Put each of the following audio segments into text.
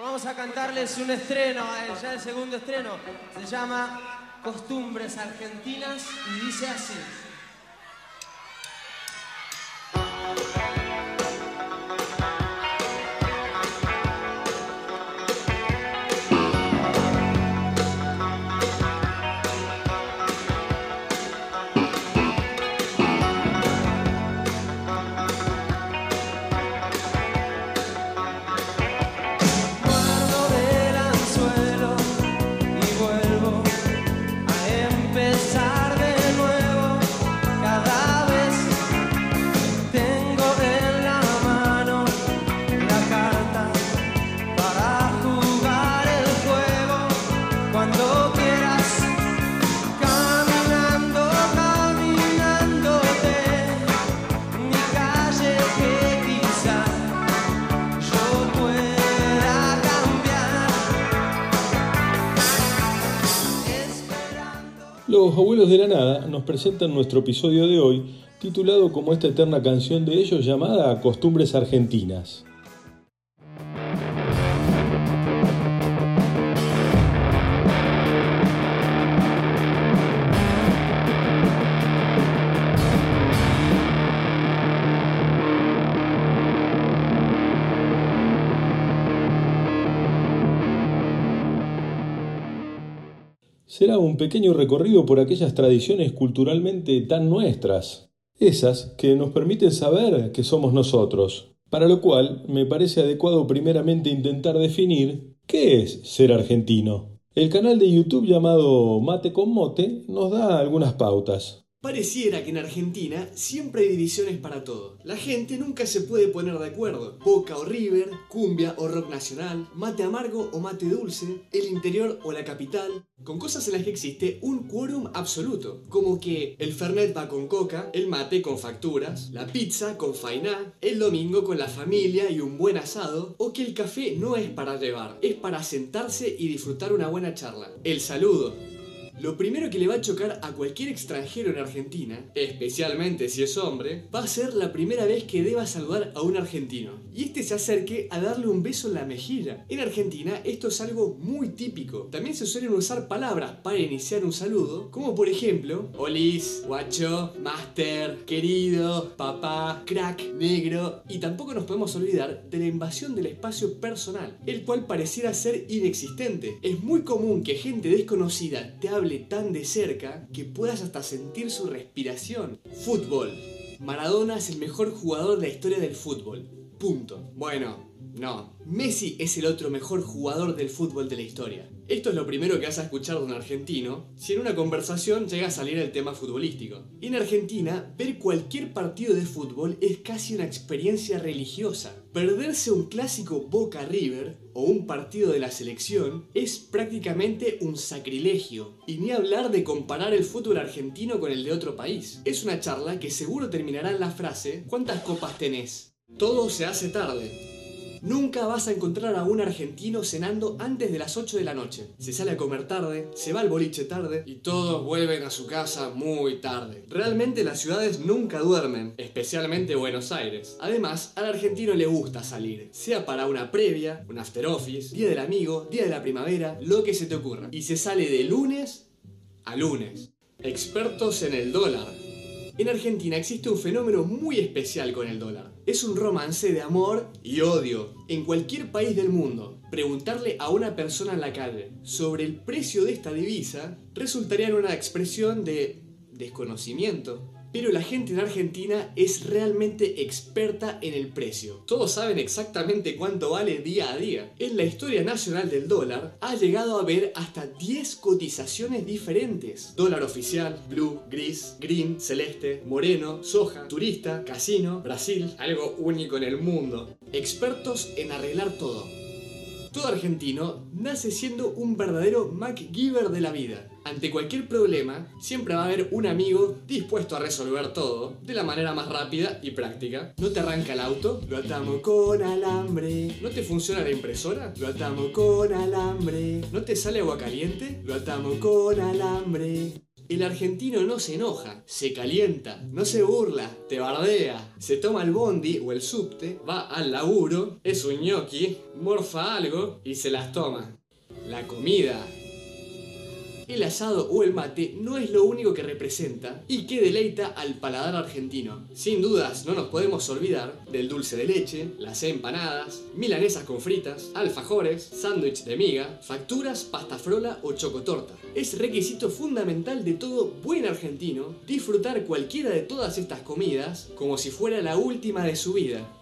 Vamos a cantarles un estreno, eh, ya el segundo estreno. Se llama Costumbres Argentinas y dice así. De la nada nos presentan nuestro episodio de hoy, titulado como esta eterna canción de ellos llamada Costumbres Argentinas. Será un pequeño recorrido por aquellas tradiciones culturalmente tan nuestras, esas que nos permiten saber que somos nosotros, para lo cual me parece adecuado primeramente intentar definir qué es ser argentino. El canal de YouTube llamado Mate con Mote nos da algunas pautas. Pareciera que en Argentina siempre hay divisiones para todo. La gente nunca se puede poner de acuerdo. Boca o River, cumbia o rock nacional, mate amargo o mate dulce, el interior o la capital, con cosas en las que existe un quórum absoluto, como que el Fernet va con coca, el mate con facturas, la pizza con fainá, el domingo con la familia y un buen asado, o que el café no es para llevar, es para sentarse y disfrutar una buena charla. El saludo, lo primero que le va a chocar a cualquier extranjero en Argentina, especialmente si es hombre, va a ser la primera vez que deba saludar a un argentino. Y este se acerque a darle un beso en la mejilla. En Argentina esto es algo muy típico. También se suelen usar palabras para iniciar un saludo, como por ejemplo, olis, guacho, master, querido, papá, crack, negro. Y tampoco nos podemos olvidar de la invasión del espacio personal, el cual pareciera ser inexistente. Es muy común que gente desconocida te hable tan de cerca que puedas hasta sentir su respiración. Fútbol. Maradona es el mejor jugador de la historia del fútbol. Punto. Bueno, no. Messi es el otro mejor jugador del fútbol de la historia. Esto es lo primero que vas a escuchar de un argentino si en una conversación llega a salir el tema futbolístico. En Argentina, ver cualquier partido de fútbol es casi una experiencia religiosa. Perderse un clásico Boca River o un partido de la selección es prácticamente un sacrilegio. Y ni hablar de comparar el fútbol argentino con el de otro país. Es una charla que seguro terminará en la frase ¿cuántas copas tenés? Todo se hace tarde. Nunca vas a encontrar a un argentino cenando antes de las 8 de la noche. Se sale a comer tarde, se va al boliche tarde y todos vuelven a su casa muy tarde. Realmente las ciudades nunca duermen, especialmente Buenos Aires. Además, al argentino le gusta salir, sea para una previa, un after office, día del amigo, día de la primavera, lo que se te ocurra. Y se sale de lunes a lunes. Expertos en el dólar. En Argentina existe un fenómeno muy especial con el dólar. Es un romance de amor y odio. En cualquier país del mundo, preguntarle a una persona en la calle sobre el precio de esta divisa resultaría en una expresión de desconocimiento. Pero la gente en Argentina es realmente experta en el precio. Todos saben exactamente cuánto vale día a día. En la historia nacional del dólar ha llegado a haber hasta 10 cotizaciones diferentes. Dólar oficial, blue, gris, green, celeste, moreno, soja, turista, casino, Brasil, algo único en el mundo. Expertos en arreglar todo. Todo argentino nace siendo un verdadero MacGyver de la vida. Ante cualquier problema, siempre va a haber un amigo dispuesto a resolver todo de la manera más rápida y práctica. ¿No te arranca el auto? Lo atamos con alambre. ¿No te funciona la impresora? Lo atamos con alambre. ¿No te sale agua caliente? Lo atamos con alambre. El argentino no se enoja, se calienta, no se burla, te bardea, se toma el bondi o el subte, va al laburo, es un ñoqui, morfa algo y se las toma. La comida, el asado o el mate no es lo único que representa y que deleita al paladar argentino. Sin dudas, no nos podemos olvidar del dulce de leche, las empanadas, milanesas con fritas, alfajores, sándwich de miga, facturas, pasta frola o chocotorta. Es requisito fundamental de todo buen argentino disfrutar cualquiera de todas estas comidas como si fuera la última de su vida.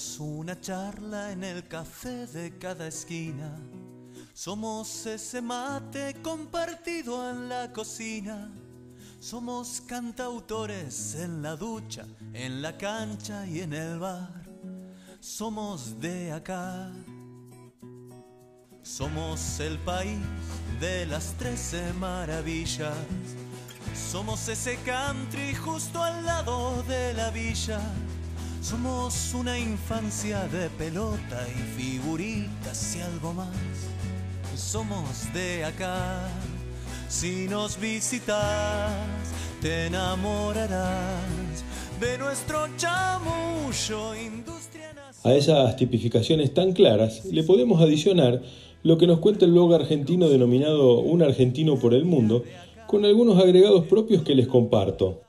Somos una charla en el café de cada esquina. Somos ese mate compartido en la cocina. Somos cantautores en la ducha, en la cancha y en el bar. Somos de acá. Somos el país de las trece maravillas. Somos ese country justo al lado de la villa. Somos una infancia de pelota y figuritas y algo más. Somos de acá. Si nos visitas, te enamorarás de nuestro chamullo industria A esas tipificaciones tan claras le podemos adicionar lo que nos cuenta el blog argentino denominado Un argentino por el mundo, con algunos agregados propios que les comparto.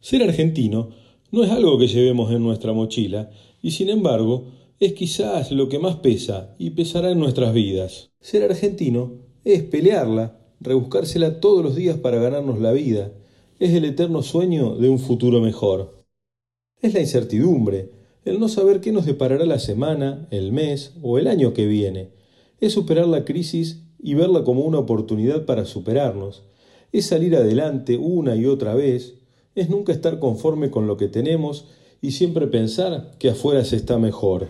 Ser argentino no es algo que llevemos en nuestra mochila, y sin embargo, es quizás lo que más pesa y pesará en nuestras vidas. Ser argentino es pelearla, rebuscársela todos los días para ganarnos la vida, es el eterno sueño de un futuro mejor. Es la incertidumbre, el no saber qué nos deparará la semana, el mes o el año que viene. Es superar la crisis y verla como una oportunidad para superarnos. Es salir adelante una y otra vez, es nunca estar conforme con lo que tenemos y siempre pensar que afuera se está mejor.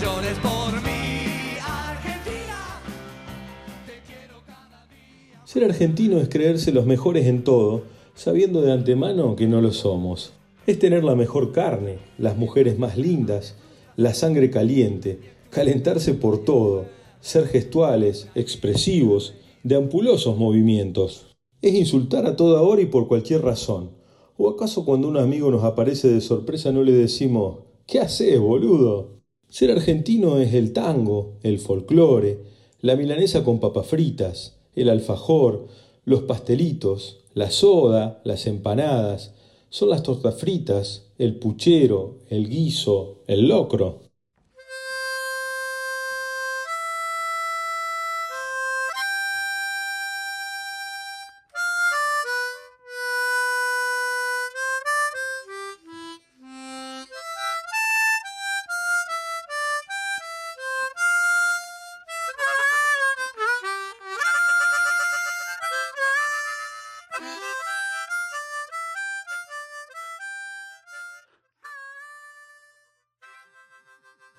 Llores por mi Argentina. Te quiero cada día. Ser argentino es creerse los mejores en todo, sabiendo de antemano que no lo somos es tener la mejor carne, las mujeres más lindas, la sangre caliente, calentarse por todo, ser gestuales, expresivos, de ampulosos movimientos. Es insultar a toda hora y por cualquier razón. ¿O acaso cuando un amigo nos aparece de sorpresa no le decimos, ¿qué haces, boludo? Ser argentino es el tango, el folclore, la milanesa con papas fritas, el alfajor, los pastelitos, la soda, las empanadas, son las tortas fritas, el puchero, el guiso, el locro.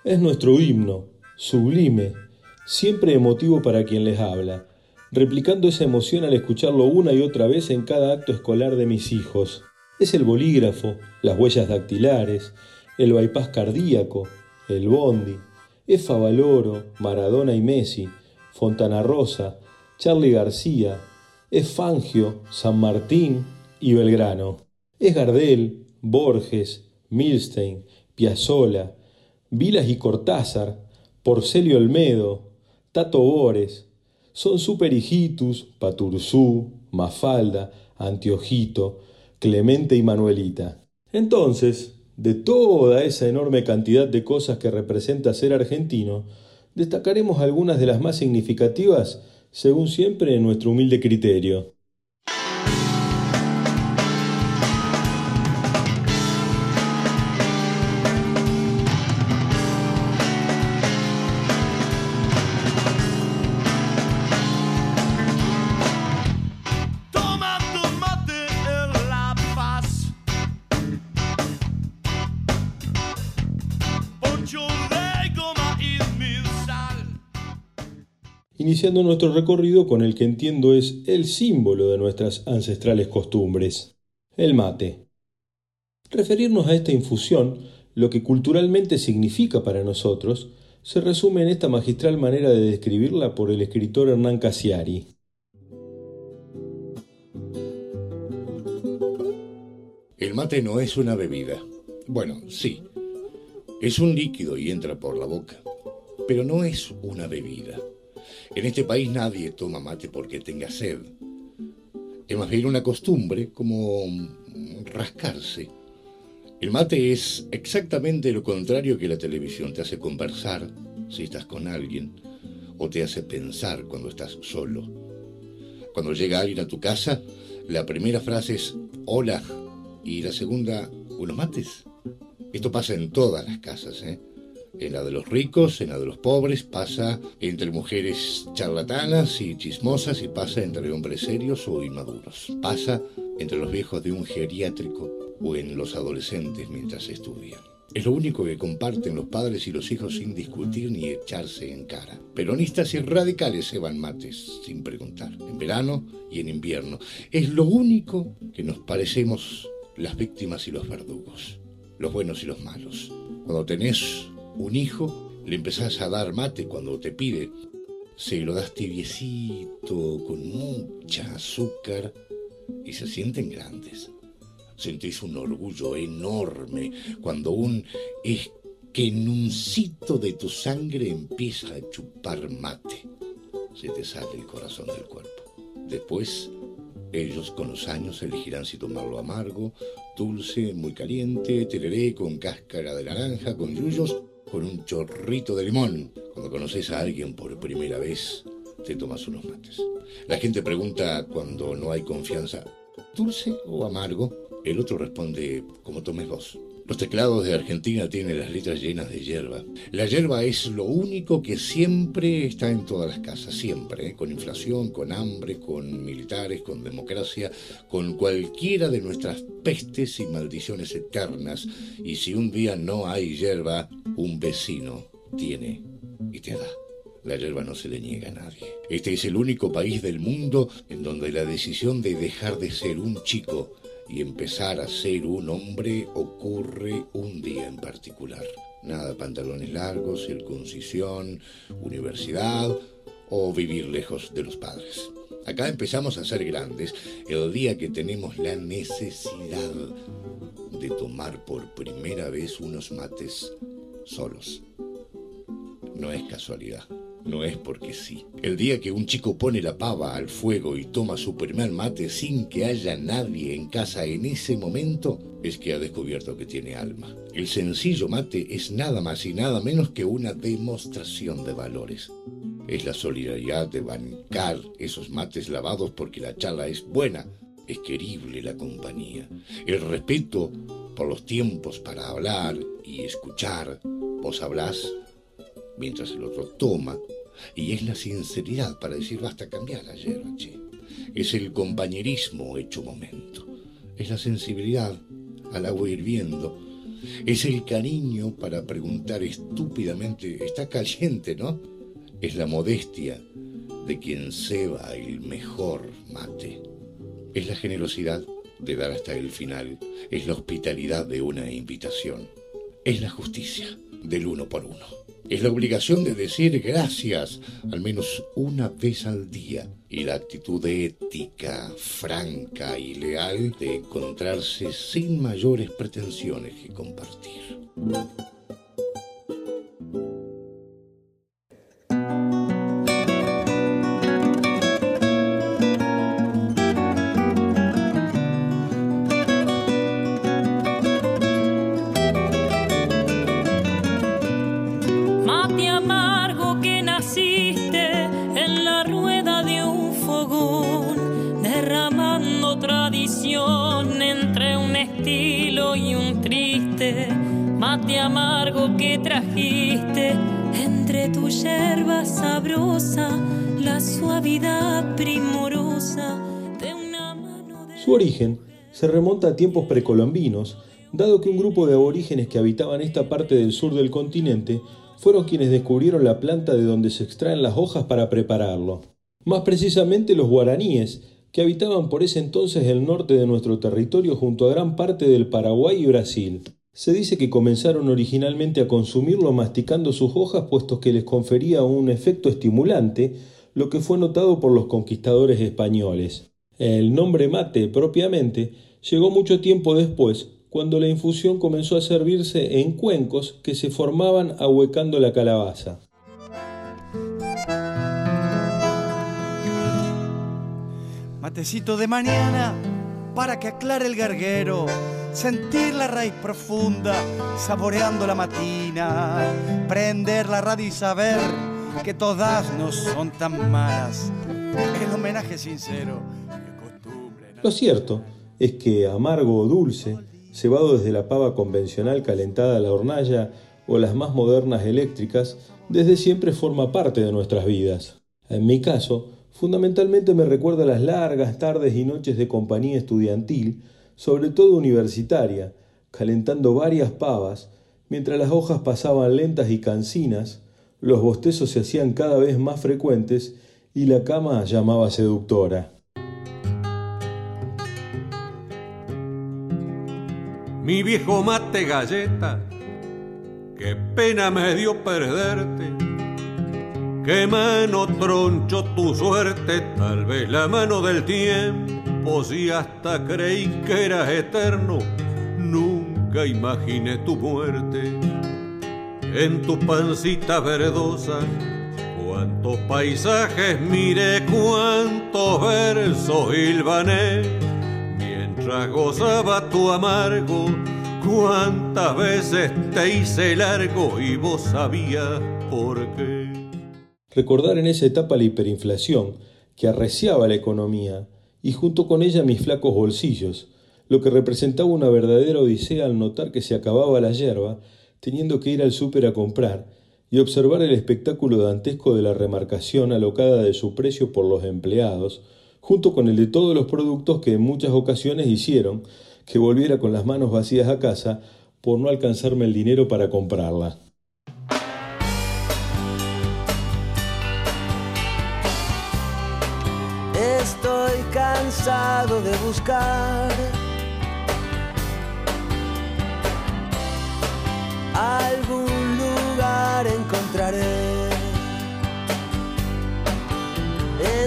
Es nuestro himno, sublime, siempre emotivo para quien les habla, replicando esa emoción al escucharlo una y otra vez en cada acto escolar de mis hijos. Es el bolígrafo, las huellas dactilares, el bypass cardíaco, el bondi, es Favaloro, Maradona y Messi, Fontana Rosa, Charlie García, es Fangio, San Martín y Belgrano. Es Gardel, Borges, Milstein, Piazzola, Vilas y Cortázar, Porcelio Olmedo, Tato Bores, son Superhijitus, Paturzú, Mafalda, Antiojito, Clemente y Manuelita. Entonces, de toda esa enorme cantidad de cosas que representa ser argentino, destacaremos algunas de las más significativas según siempre en nuestro humilde criterio. Nuestro recorrido con el que entiendo es el símbolo de nuestras ancestrales costumbres, el mate. Referirnos a esta infusión, lo que culturalmente significa para nosotros, se resume en esta magistral manera de describirla por el escritor Hernán Casiari. El mate no es una bebida. Bueno, sí. Es un líquido y entra por la boca. Pero no es una bebida. En este país nadie toma mate porque tenga sed. Es más bien una costumbre, como rascarse. El mate es exactamente lo contrario que la televisión. Te hace conversar si estás con alguien o te hace pensar cuando estás solo. Cuando llega alguien a tu casa, la primera frase es hola y la segunda, unos mates. Esto pasa en todas las casas, ¿eh? En la de los ricos, en la de los pobres, pasa entre mujeres charlatanas y chismosas y pasa entre hombres serios o inmaduros. Pasa entre los viejos de un geriátrico o en los adolescentes mientras estudian. Es lo único que comparten los padres y los hijos sin discutir ni echarse en cara. Peronistas y radicales se van mates, sin preguntar, en verano y en invierno. Es lo único que nos parecemos las víctimas y los verdugos, los buenos y los malos. Cuando tenés un hijo, le empezás a dar mate cuando te pide, se lo das tibiecito, con mucha azúcar, y se sienten grandes. Sentís un orgullo enorme cuando un esquenuncito de tu sangre empieza a chupar mate. Se te sale el corazón del cuerpo. Después, ellos con los años elegirán si tomarlo amargo, dulce, muy caliente, tereré con cáscara de naranja, con yuyos con un chorrito de limón. Cuando conoces a alguien por primera vez, te tomas unos mates. La gente pregunta cuando no hay confianza, ¿dulce o amargo? El otro responde, como tomes vos. Los teclados de Argentina tienen las letras llenas de hierba. La hierba es lo único que siempre está en todas las casas, siempre, ¿eh? con inflación, con hambre, con militares, con democracia, con cualquiera de nuestras pestes y maldiciones eternas. Y si un día no hay hierba, un vecino tiene y te da. La hierba no se le niega a nadie. Este es el único país del mundo en donde la decisión de dejar de ser un chico y empezar a ser un hombre ocurre un día en particular. Nada pantalones largos, circuncisión, universidad o vivir lejos de los padres. Acá empezamos a ser grandes el día que tenemos la necesidad de tomar por primera vez unos mates solos. No es casualidad no es porque sí. El día que un chico pone la pava al fuego y toma su primer mate sin que haya nadie en casa en ese momento, es que ha descubierto que tiene alma. El sencillo mate es nada más y nada menos que una demostración de valores. Es la solidaridad de bancar esos mates lavados porque la charla es buena, es querible la compañía. El respeto por los tiempos para hablar y escuchar. Vos hablás mientras el otro toma, y es la sinceridad para decir basta cambiar ayer, che. Es el compañerismo hecho momento, es la sensibilidad al agua hirviendo, es el cariño para preguntar estúpidamente, está caliente, ¿no? Es la modestia de quien ceba el mejor mate. Es la generosidad de dar hasta el final, es la hospitalidad de una invitación, es la justicia del uno por uno. Es la obligación de decir gracias al menos una vez al día y la actitud ética, franca y leal de encontrarse sin mayores pretensiones que compartir. Amargo que trajiste entre sabrosa. Su origen se remonta a tiempos precolombinos, dado que un grupo de aborígenes que habitaban esta parte del sur del continente fueron quienes descubrieron la planta de donde se extraen las hojas para prepararlo. Más precisamente los guaraníes, que habitaban por ese entonces el norte de nuestro territorio junto a gran parte del Paraguay y Brasil. Se dice que comenzaron originalmente a consumirlo masticando sus hojas puesto que les confería un efecto estimulante, lo que fue notado por los conquistadores españoles. El nombre mate propiamente llegó mucho tiempo después, cuando la infusión comenzó a servirse en cuencos que se formaban ahuecando la calabaza. Matecito de mañana para que aclare el garguero sentir la raíz profunda, saboreando la matina, prender la radio y saber que todas no son tan malas. El homenaje sincero. Lo cierto es que amargo o dulce, cebado desde la pava convencional calentada a la hornalla o las más modernas eléctricas, desde siempre forma parte de nuestras vidas. En mi caso, fundamentalmente me recuerda las largas tardes y noches de compañía estudiantil sobre todo universitaria, calentando varias pavas, mientras las hojas pasaban lentas y cansinas, los bostezos se hacían cada vez más frecuentes y la cama llamaba seductora. Mi viejo mate galleta, qué pena me dio perderte. Qué mano troncho tu suerte, tal vez la mano del tiempo si hasta creí que eras eterno, nunca imaginé tu muerte. En tu pancita verdosa, cuántos paisajes miré, cuántos versos hilvané, mientras gozaba tu amargo, cuántas veces te hice largo y vos sabías por qué. Recordar en esa etapa la hiperinflación que arreciaba la economía, y junto con ella mis flacos bolsillos, lo que representaba una verdadera odisea al notar que se acababa la yerba, teniendo que ir al súper a comprar, y observar el espectáculo dantesco de la remarcación alocada de su precio por los empleados, junto con el de todos los productos que en muchas ocasiones hicieron que volviera con las manos vacías a casa por no alcanzarme el dinero para comprarla. Cansado de buscar algún lugar encontraré.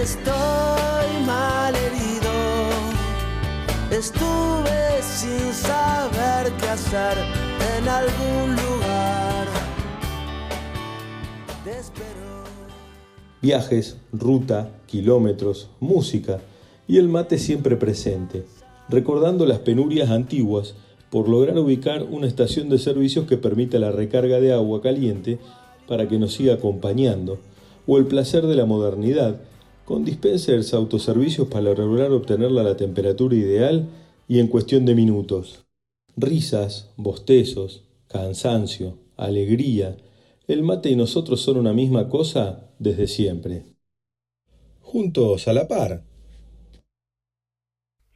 Estoy mal herido, estuve sin saber qué hacer en algún lugar. Viajes, ruta, kilómetros, música y el mate siempre presente, recordando las penurias antiguas por lograr ubicar una estación de servicios que permita la recarga de agua caliente para que nos siga acompañando, o el placer de la modernidad, con dispensers autoservicios para lograr obtenerla a la temperatura ideal y en cuestión de minutos. Risas, bostezos, cansancio, alegría, el mate y nosotros son una misma cosa desde siempre. Juntos a la par.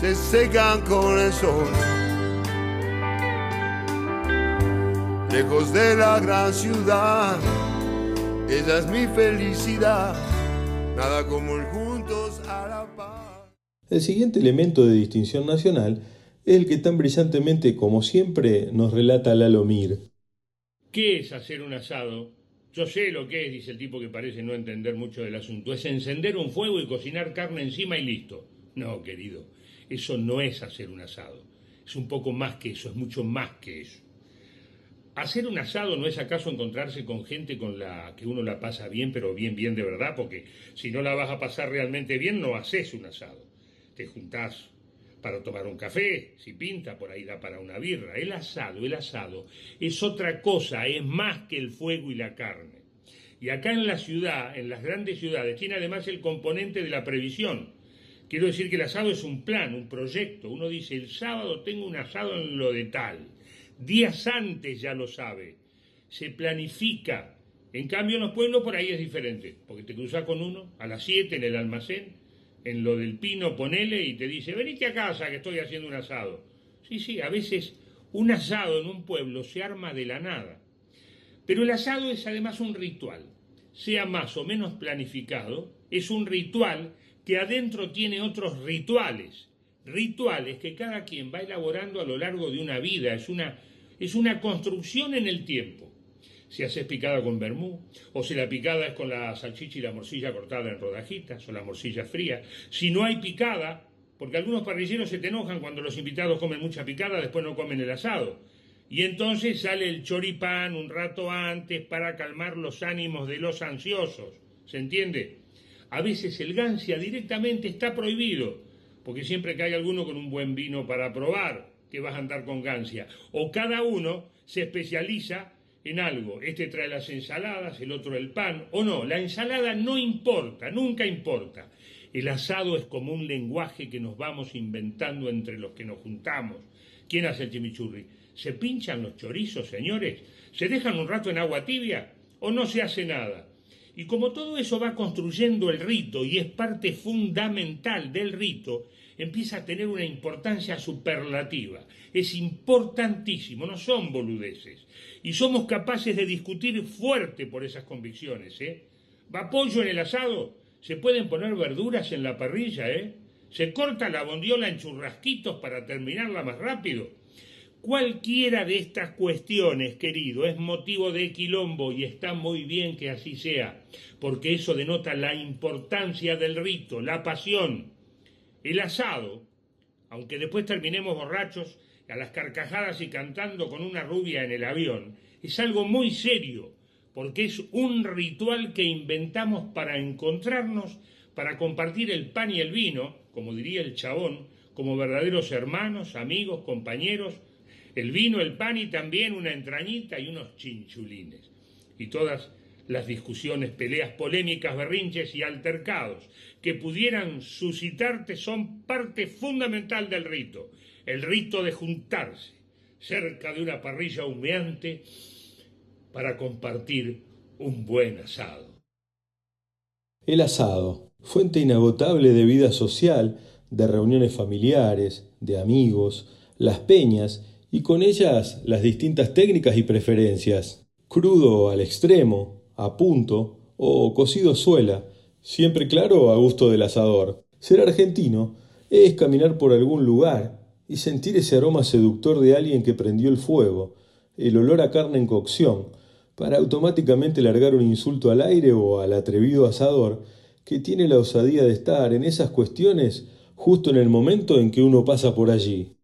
se secan con el sol. Lejos de la gran ciudad, esa es mi felicidad, nada como el juntos a la paz. El siguiente elemento de distinción nacional es el que tan brillantemente como siempre nos relata Lalo Mir. ¿Qué es hacer un asado? Yo sé lo que es, dice el tipo que parece no entender mucho del asunto. Es encender un fuego y cocinar carne encima y listo. No, querido, eso no es hacer un asado. Es un poco más que eso, es mucho más que eso. Hacer un asado no es acaso encontrarse con gente con la que uno la pasa bien, pero bien, bien de verdad, porque si no la vas a pasar realmente bien, no haces un asado. Te juntás para tomar un café, si pinta, por ahí da para una birra. El asado, el asado es otra cosa, es más que el fuego y la carne. Y acá en la ciudad, en las grandes ciudades, tiene además el componente de la previsión. Quiero decir que el asado es un plan, un proyecto. Uno dice, el sábado tengo un asado en lo de tal. Días antes ya lo sabe. Se planifica. En cambio en los pueblos por ahí es diferente, porque te cruzas con uno a las 7 en el almacén en lo del pino ponele y te dice, venite a casa que estoy haciendo un asado. Sí, sí, a veces un asado en un pueblo se arma de la nada. Pero el asado es además un ritual. Sea más o menos planificado, es un ritual que adentro tiene otros rituales. Rituales que cada quien va elaborando a lo largo de una vida. Es una, es una construcción en el tiempo si haces picada con vermú, o si la picada es con la salchicha y la morcilla cortada en rodajitas, o la morcilla fría. Si no hay picada, porque algunos parrilleros se te enojan cuando los invitados comen mucha picada, después no comen el asado. Y entonces sale el choripán un rato antes para calmar los ánimos de los ansiosos. ¿Se entiende? A veces el gancia directamente está prohibido, porque siempre que hay alguno con un buen vino para probar, que vas a andar con gancia. O cada uno se especializa en algo. Este trae las ensaladas, el otro el pan, o no, la ensalada no importa, nunca importa. El asado es como un lenguaje que nos vamos inventando entre los que nos juntamos. ¿Quién hace el chimichurri? ¿Se pinchan los chorizos, señores? ¿Se dejan un rato en agua tibia? ¿O no se hace nada? Y como todo eso va construyendo el rito y es parte fundamental del rito, empieza a tener una importancia superlativa. Es importantísimo, no son boludeces. Y somos capaces de discutir fuerte por esas convicciones. ¿eh? ¿Va pollo en el asado? ¿Se pueden poner verduras en la parrilla? ¿eh? ¿Se corta la bondiola en churrasquitos para terminarla más rápido? Cualquiera de estas cuestiones, querido, es motivo de quilombo y está muy bien que así sea, porque eso denota la importancia del rito, la pasión. El asado, aunque después terminemos borrachos, a las carcajadas y cantando con una rubia en el avión, es algo muy serio, porque es un ritual que inventamos para encontrarnos, para compartir el pan y el vino, como diría el chabón, como verdaderos hermanos, amigos, compañeros, el vino, el pan y también una entrañita y unos chinchulines. Y todas las discusiones, peleas polémicas, berrinches y altercados que pudieran suscitarte son parte fundamental del rito, el rito de juntarse cerca de una parrilla humeante para compartir un buen asado. El asado, fuente inagotable de vida social, de reuniones familiares, de amigos, las peñas y con ellas las distintas técnicas y preferencias. Crudo al extremo, a punto o cocido suela, siempre claro a gusto del asador. Ser argentino es caminar por algún lugar y sentir ese aroma seductor de alguien que prendió el fuego, el olor a carne en cocción, para automáticamente largar un insulto al aire o al atrevido asador que tiene la osadía de estar en esas cuestiones justo en el momento en que uno pasa por allí.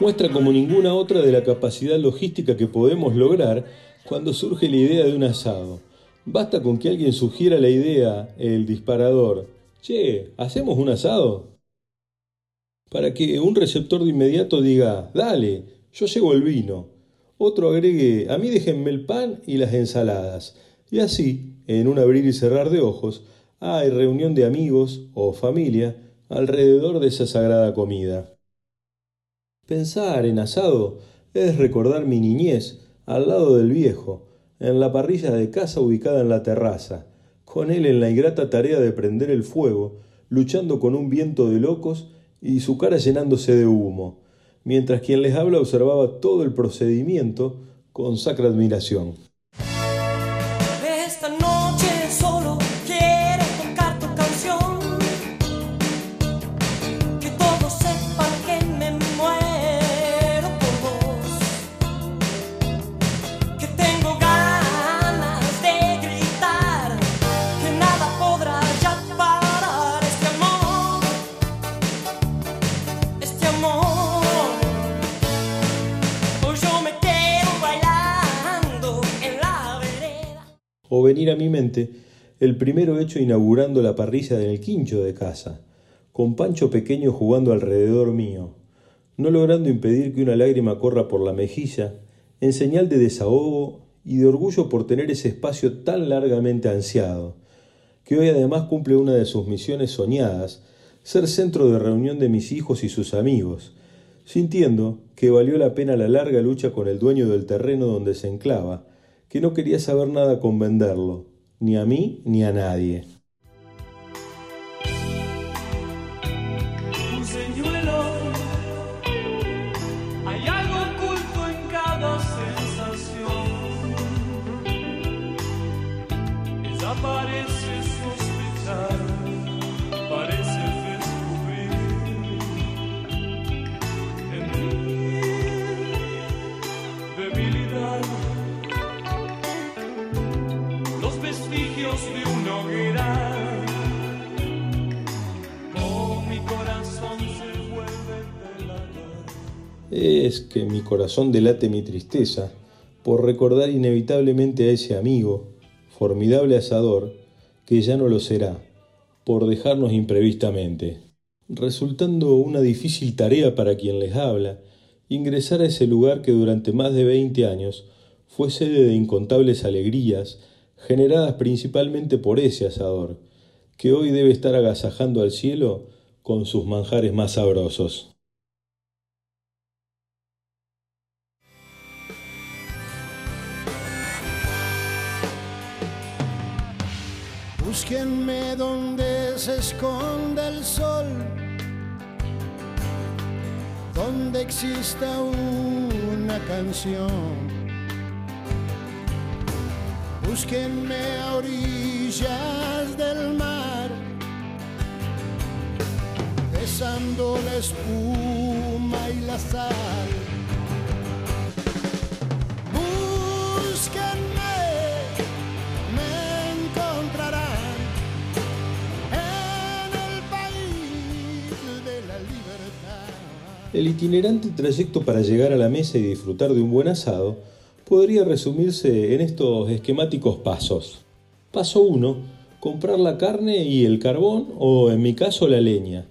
Muestra como ninguna otra de la capacidad logística que podemos lograr cuando surge la idea de un asado. Basta con que alguien sugiera la idea, el disparador. Che, ¿hacemos un asado? Para que un receptor de inmediato diga, dale, yo llevo el vino. Otro agregue, a mí déjenme el pan y las ensaladas. Y así, en un abrir y cerrar de ojos, hay reunión de amigos o familia alrededor de esa sagrada comida. Pensar en asado es recordar mi niñez al lado del viejo, en la parrilla de casa ubicada en la terraza, con él en la ingrata tarea de prender el fuego, luchando con un viento de locos y su cara llenándose de humo, mientras quien les habla observaba todo el procedimiento con sacra admiración. O venir a mi mente el primero hecho inaugurando la parrilla en el quincho de casa, con Pancho pequeño jugando alrededor mío, no logrando impedir que una lágrima corra por la mejilla, en señal de desahogo y de orgullo por tener ese espacio tan largamente ansiado, que hoy además cumple una de sus misiones soñadas, ser centro de reunión de mis hijos y sus amigos, sintiendo que valió la pena la larga lucha con el dueño del terreno donde se enclava, que no quería saber nada con venderlo, ni a mí ni a nadie. Corazón delate mi tristeza por recordar inevitablemente a ese amigo, formidable asador, que ya no lo será, por dejarnos imprevistamente, resultando una difícil tarea para quien les habla, ingresar a ese lugar que durante más de 20 años fue sede de incontables alegrías, generadas principalmente por ese asador, que hoy debe estar agasajando al cielo con sus manjares más sabrosos. Búsquenme donde se esconde el sol, donde exista una canción. Búsquenme a orillas del mar, besando la espuma y la sal. El itinerante trayecto para llegar a la mesa y disfrutar de un buen asado podría resumirse en estos esquemáticos pasos. Paso 1. Comprar la carne y el carbón o en mi caso la leña.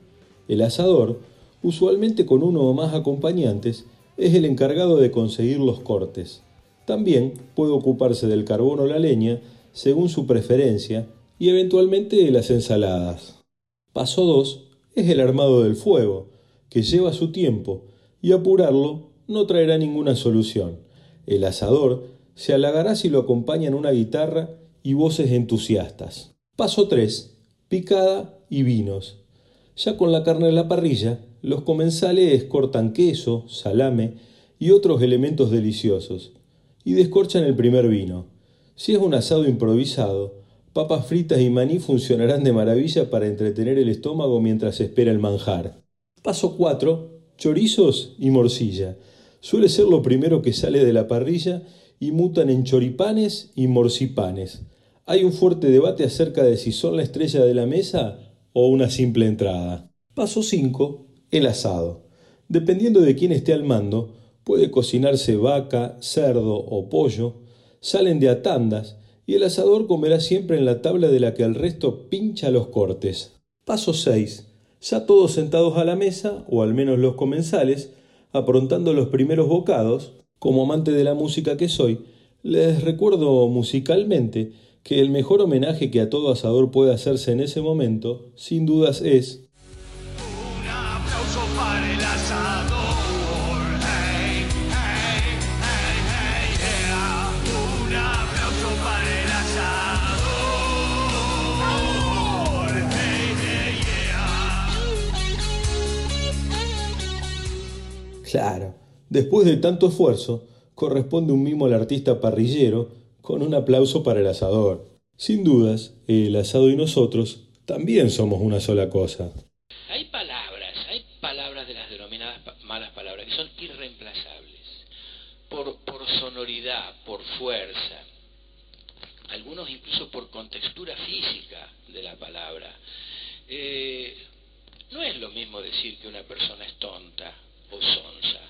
El asador, usualmente con uno o más acompañantes, es el encargado de conseguir los cortes. También puede ocuparse del carbón o la leña según su preferencia y eventualmente de las ensaladas. Paso 2 es el armado del fuego, que lleva su tiempo y apurarlo no traerá ninguna solución. El asador se halagará si lo acompañan una guitarra y voces entusiastas. Paso 3. Picada y vinos. Ya con la carne en la parrilla, los comensales cortan queso, salame y otros elementos deliciosos y descorchan el primer vino. Si es un asado improvisado, papas fritas y maní funcionarán de maravilla para entretener el estómago mientras espera el manjar. Paso 4. chorizos y morcilla. Suele ser lo primero que sale de la parrilla y mutan en choripanes y morcipanes. Hay un fuerte debate acerca de si son la estrella de la mesa o una simple entrada. Paso 5. El asado. Dependiendo de quién esté al mando, puede cocinarse vaca, cerdo o pollo, salen de a tandas y el asador comerá siempre en la tabla de la que el resto pincha los cortes. Paso 6. Ya todos sentados a la mesa, o al menos los comensales, aprontando los primeros bocados, como amante de la música que soy, les recuerdo musicalmente que el mejor homenaje que a todo asador puede hacerse en ese momento, sin dudas, es Claro, después de tanto esfuerzo, corresponde un mimo al artista parrillero con un aplauso para el asador. Sin dudas, el asado y nosotros también somos una sola cosa. Hay palabras, hay palabras de las denominadas malas palabras que son irreemplazables por, por sonoridad, por fuerza, algunos incluso por contextura física de la palabra. Eh, no es lo mismo decir que una persona es tonta o sonsa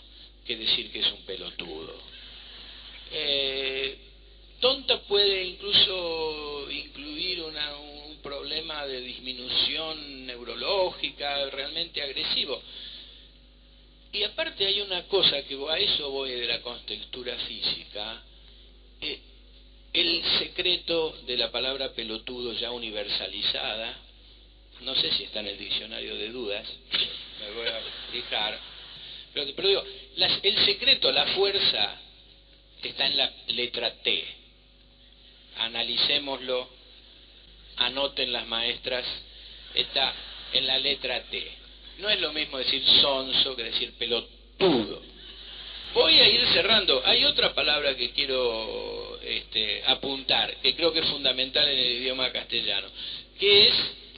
que decir que es un pelotudo. Eh, tonta puede incluso incluir un problema de disminución neurológica realmente agresivo. Y aparte hay una cosa que a eso voy de la contextura física, eh, el secreto de la palabra pelotudo ya universalizada, no sé si está en el diccionario de dudas, me voy a fijar, pero, digo, el secreto, la fuerza, está en la letra T. Analicémoslo, anoten las maestras, está en la letra T. No es lo mismo decir sonso que decir pelotudo. Voy a ir cerrando. Hay otra palabra que quiero este, apuntar, que creo que es fundamental en el idioma castellano, que es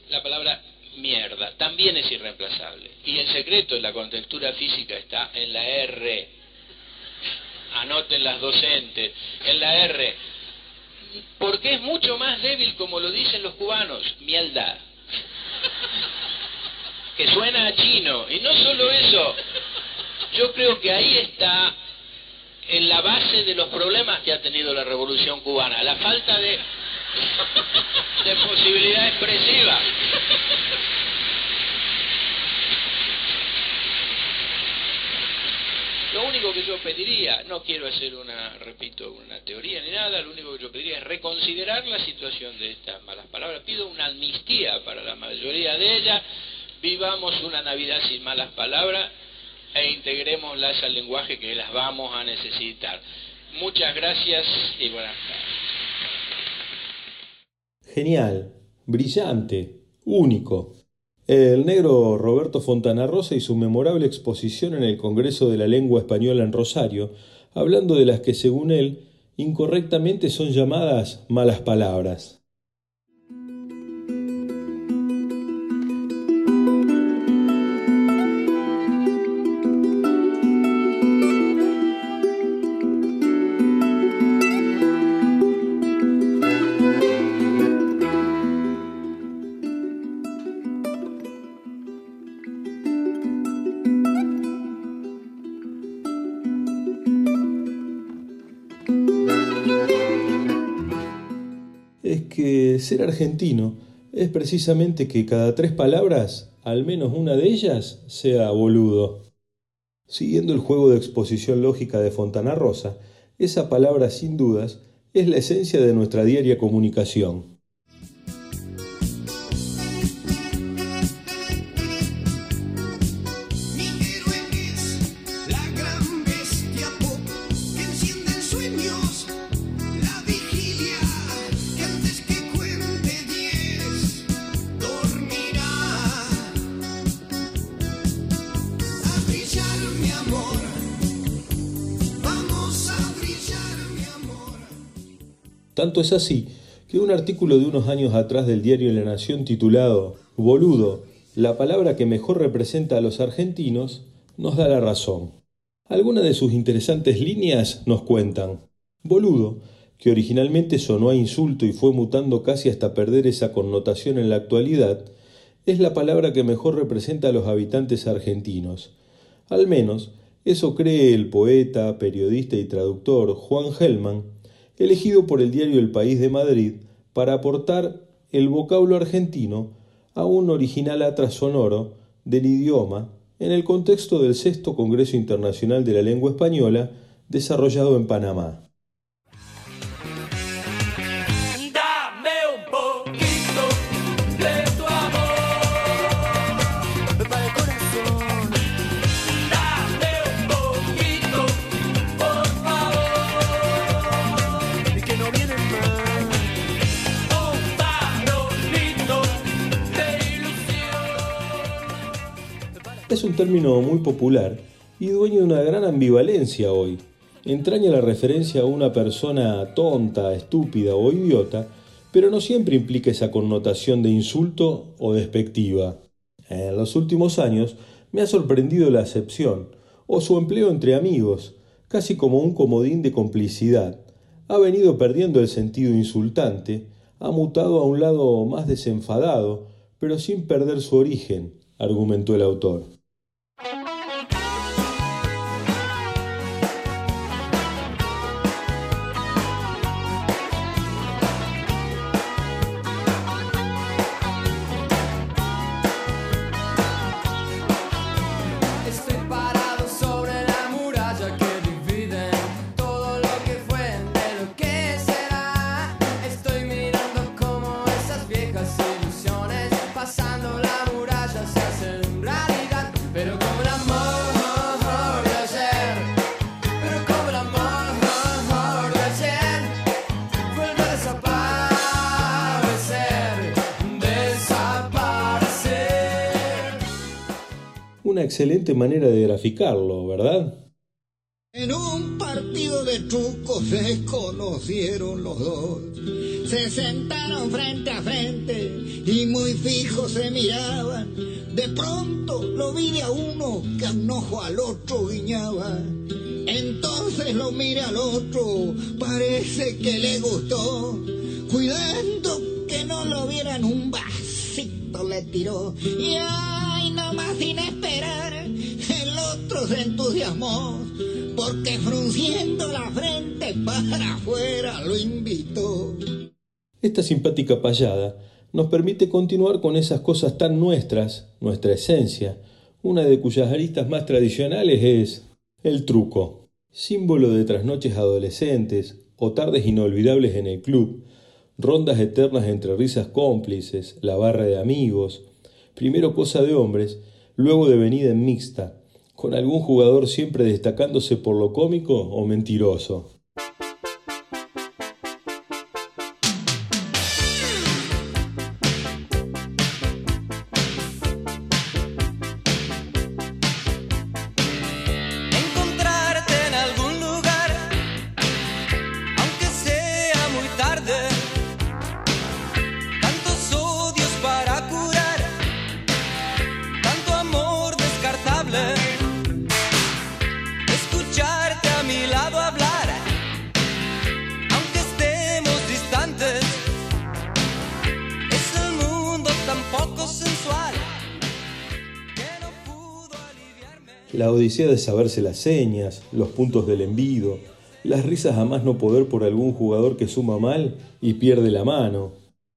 la palabra mierda. También es irreemplazable. Y el secreto de la contextura física está en la R. Anoten las docentes. En la R. Porque es mucho más débil, como lo dicen los cubanos, mielda. Que suena a chino. Y no solo eso, yo creo que ahí está en la base de los problemas que ha tenido la revolución cubana, la falta de posibilidad expresiva. Único que yo pediría, no quiero hacer una, repito, una teoría ni nada, lo único que yo pediría es reconsiderar la situación de estas malas palabras. Pido una amnistía para la mayoría de ellas, vivamos una Navidad sin malas palabras e integrémoslas al lenguaje que las vamos a necesitar. Muchas gracias y buenas tardes. Genial, brillante, único. El negro Roberto Fontana Rosa y su memorable exposición en el Congreso de la Lengua Española en Rosario, hablando de las que, según él, incorrectamente son llamadas malas palabras. Argentino es precisamente que cada tres palabras, al menos una de ellas, sea boludo. Siguiendo el juego de exposición lógica de Fontana Rosa, esa palabra sin dudas es la esencia de nuestra diaria comunicación. Tanto es así que un artículo de unos años atrás del diario La Nación titulado Boludo, la palabra que mejor representa a los argentinos, nos da la razón. Algunas de sus interesantes líneas nos cuentan. Boludo, que originalmente sonó a insulto y fue mutando casi hasta perder esa connotación en la actualidad, es la palabra que mejor representa a los habitantes argentinos. Al menos, eso cree el poeta, periodista y traductor Juan Gelman, elegido por el diario El País de Madrid para aportar el vocablo argentino a un original atras sonoro del idioma en el contexto del sexto Congreso Internacional de la Lengua Española desarrollado en Panamá. Es un término muy popular y dueño de una gran ambivalencia hoy. Entraña la referencia a una persona tonta, estúpida o idiota, pero no siempre implica esa connotación de insulto o despectiva. En los últimos años me ha sorprendido la acepción o su empleo entre amigos, casi como un comodín de complicidad. Ha venido perdiendo el sentido insultante, ha mutado a un lado más desenfadado, pero sin perder su origen, argumentó el autor. Excelente manera de graficarlo, ¿verdad? En un partido de truco se conocieron los dos. Se sentaron frente a frente y muy fijos se miraban. De pronto lo vi a uno que a ojo al otro guiñaba. Entonces lo miré al otro, parece que le gustó. Cuidando que no lo vieran un vasito le tiró. Y nomás sin esperar, el otro se entusiasmó. Porque frunciendo la frente para afuera lo invitó. Esta simpática payada nos permite continuar con esas cosas tan nuestras, nuestra esencia, una de cuyas aristas más tradicionales es el truco, símbolo de trasnoches adolescentes o tardes inolvidables en el club, rondas eternas entre risas cómplices, la barra de amigos, primero cosa de hombres, luego de venida en mixta, con algún jugador siempre destacándose por lo cómico o mentiroso. La odisea de saberse las señas, los puntos del envido, las risas a más no poder por algún jugador que suma mal y pierde la mano.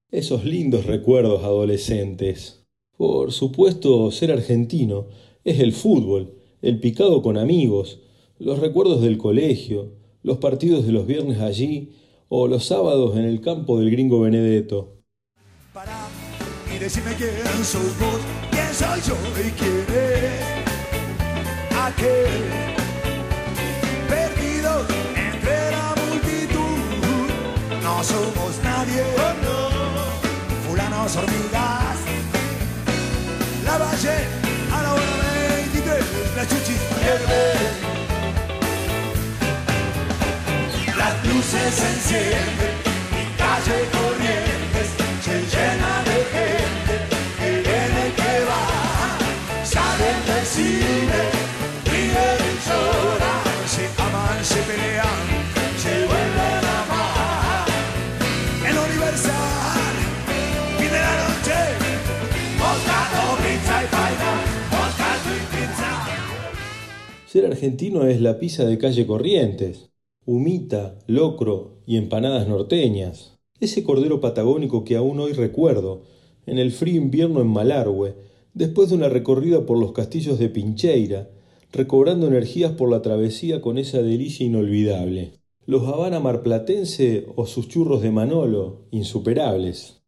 Esos lindos recuerdos adolescentes. Por supuesto, ser argentino es el fútbol, el picado con amigos, los recuerdos del colegio, los partidos de los viernes allí o los sábados en el campo del gringo Benedetto. Aquel perdido entre la multitud. No somos nadie, fulanos hormigas. La valle a la hora 23, la chuchis pierde. Las luces se encienden, mi calle Argentino es la pizza de calle Corrientes, humita, locro y empanadas norteñas. Ese cordero patagónico que aún hoy recuerdo, en el frío invierno en Malargüe, después de una recorrida por los castillos de Pincheira, recobrando energías por la travesía con esa delicia inolvidable. Los Habana marplatense o sus churros de Manolo, insuperables.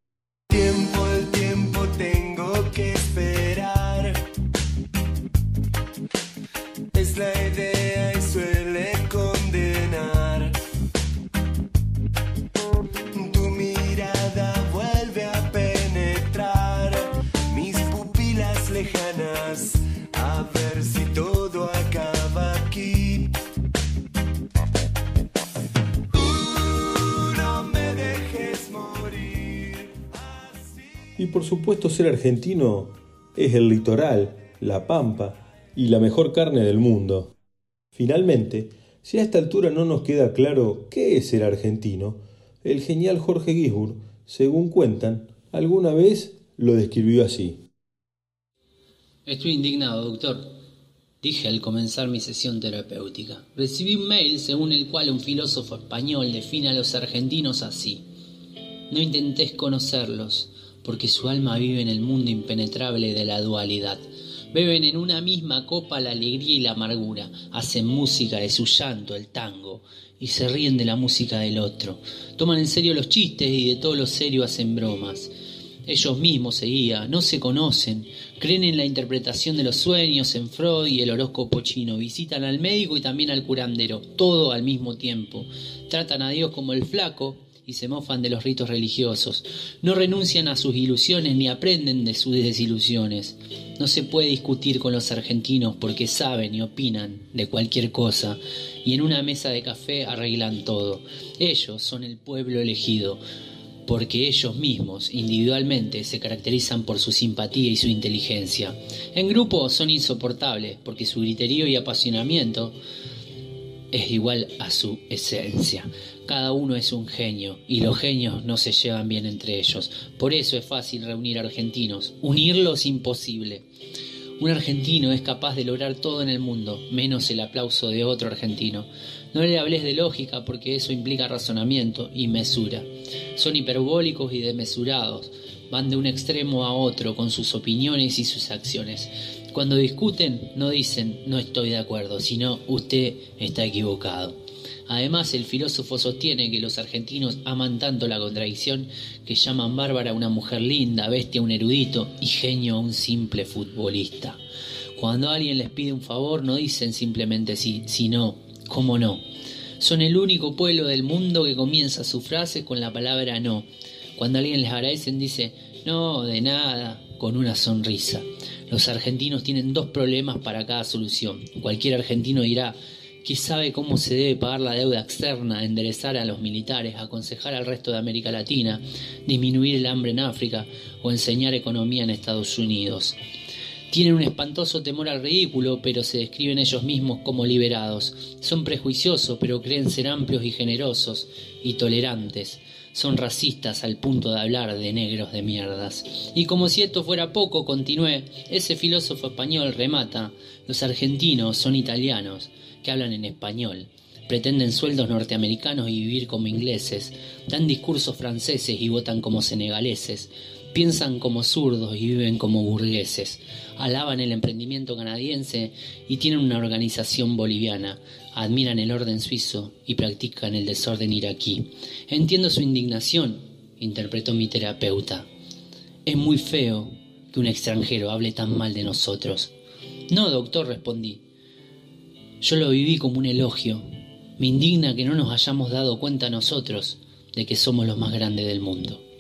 Por supuesto ser argentino es el litoral, la pampa y la mejor carne del mundo. Finalmente, si a esta altura no nos queda claro qué es ser argentino, el genial Jorge Gisburg, según cuentan, alguna vez lo describió así. Estoy indignado, doctor. Dije al comenzar mi sesión terapéutica. Recibí un mail según el cual un filósofo español define a los argentinos así. No intentés conocerlos, porque su alma vive en el mundo impenetrable de la dualidad. Beben en una misma copa la alegría y la amargura, hacen música de su llanto, el tango, y se ríen de la música del otro. Toman en serio los chistes y de todo lo serio hacen bromas. Ellos mismos seguía, no se conocen, creen en la interpretación de los sueños, en Freud y el horóscopo chino, visitan al médico y también al curandero, todo al mismo tiempo. Tratan a Dios como el flaco y se mofan de los ritos religiosos. No renuncian a sus ilusiones ni aprenden de sus desilusiones. No se puede discutir con los argentinos porque saben y opinan de cualquier cosa y en una mesa de café arreglan todo. Ellos son el pueblo elegido porque ellos mismos individualmente se caracterizan por su simpatía y su inteligencia. En grupo son insoportables porque su griterío y apasionamiento es igual a su esencia. Cada uno es un genio y los genios no se llevan bien entre ellos. Por eso es fácil reunir argentinos. Unirlos imposible. Un argentino es capaz de lograr todo en el mundo, menos el aplauso de otro argentino. No le hables de lógica porque eso implica razonamiento y mesura. Son hiperbólicos y desmesurados. Van de un extremo a otro con sus opiniones y sus acciones. Cuando discuten no dicen no estoy de acuerdo, sino usted está equivocado. Además, el filósofo sostiene que los argentinos aman tanto la contradicción que llaman bárbara a una mujer linda, bestia a un erudito y genio a un simple futbolista. Cuando alguien les pide un favor no dicen simplemente sí, sino cómo no. Son el único pueblo del mundo que comienza sus frases con la palabra no. Cuando alguien les agradecen dice no, de nada, con una sonrisa. Los argentinos tienen dos problemas para cada solución. Cualquier argentino dirá que sabe cómo se debe pagar la deuda externa, enderezar a los militares, aconsejar al resto de América Latina, disminuir el hambre en África o enseñar economía en Estados Unidos. Tienen un espantoso temor al ridículo, pero se describen ellos mismos como liberados. Son prejuiciosos, pero creen ser amplios y generosos y tolerantes. Son racistas al punto de hablar de negros de mierdas. Y como si esto fuera poco, continué, ese filósofo español remata, los argentinos son italianos, que hablan en español, pretenden sueldos norteamericanos y vivir como ingleses, dan discursos franceses y votan como senegaleses, piensan como zurdos y viven como burgueses, alaban el emprendimiento canadiense y tienen una organización boliviana, admiran el orden suizo y practican el desorden iraquí. Entiendo su indignación, interpretó mi terapeuta. Es muy feo que un extranjero hable tan mal de nosotros. No, doctor, respondí. Yo lo viví como un elogio. Me indigna que no nos hayamos dado cuenta nosotros de que somos los más grandes del mundo.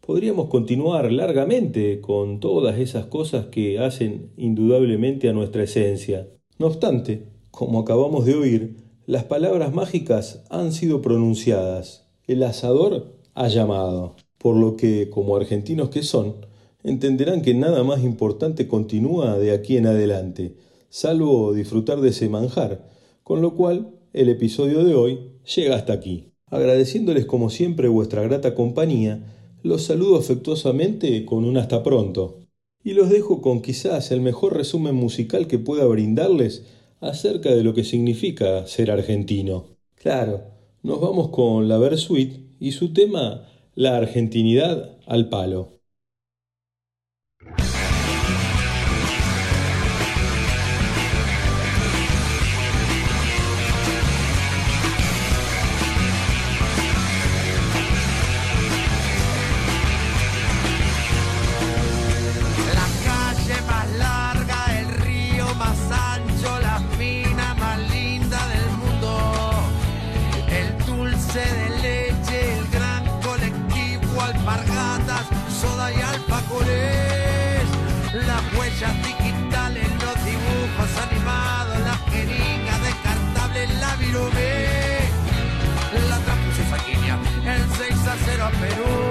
Podríamos continuar largamente con todas esas cosas que hacen indudablemente a nuestra esencia. No obstante, como acabamos de oír, las palabras mágicas han sido pronunciadas. El asador ha llamado. Por lo que, como argentinos que son, entenderán que nada más importante continúa de aquí en adelante, salvo disfrutar de ese manjar, con lo cual el episodio de hoy llega hasta aquí. Agradeciéndoles como siempre vuestra grata compañía, los saludo afectuosamente con un hasta pronto. Y los dejo con quizás el mejor resumen musical que pueda brindarles acerca de lo que significa ser argentino. Claro, nos vamos con la Versuit y su tema La argentinidad al palo. Perú.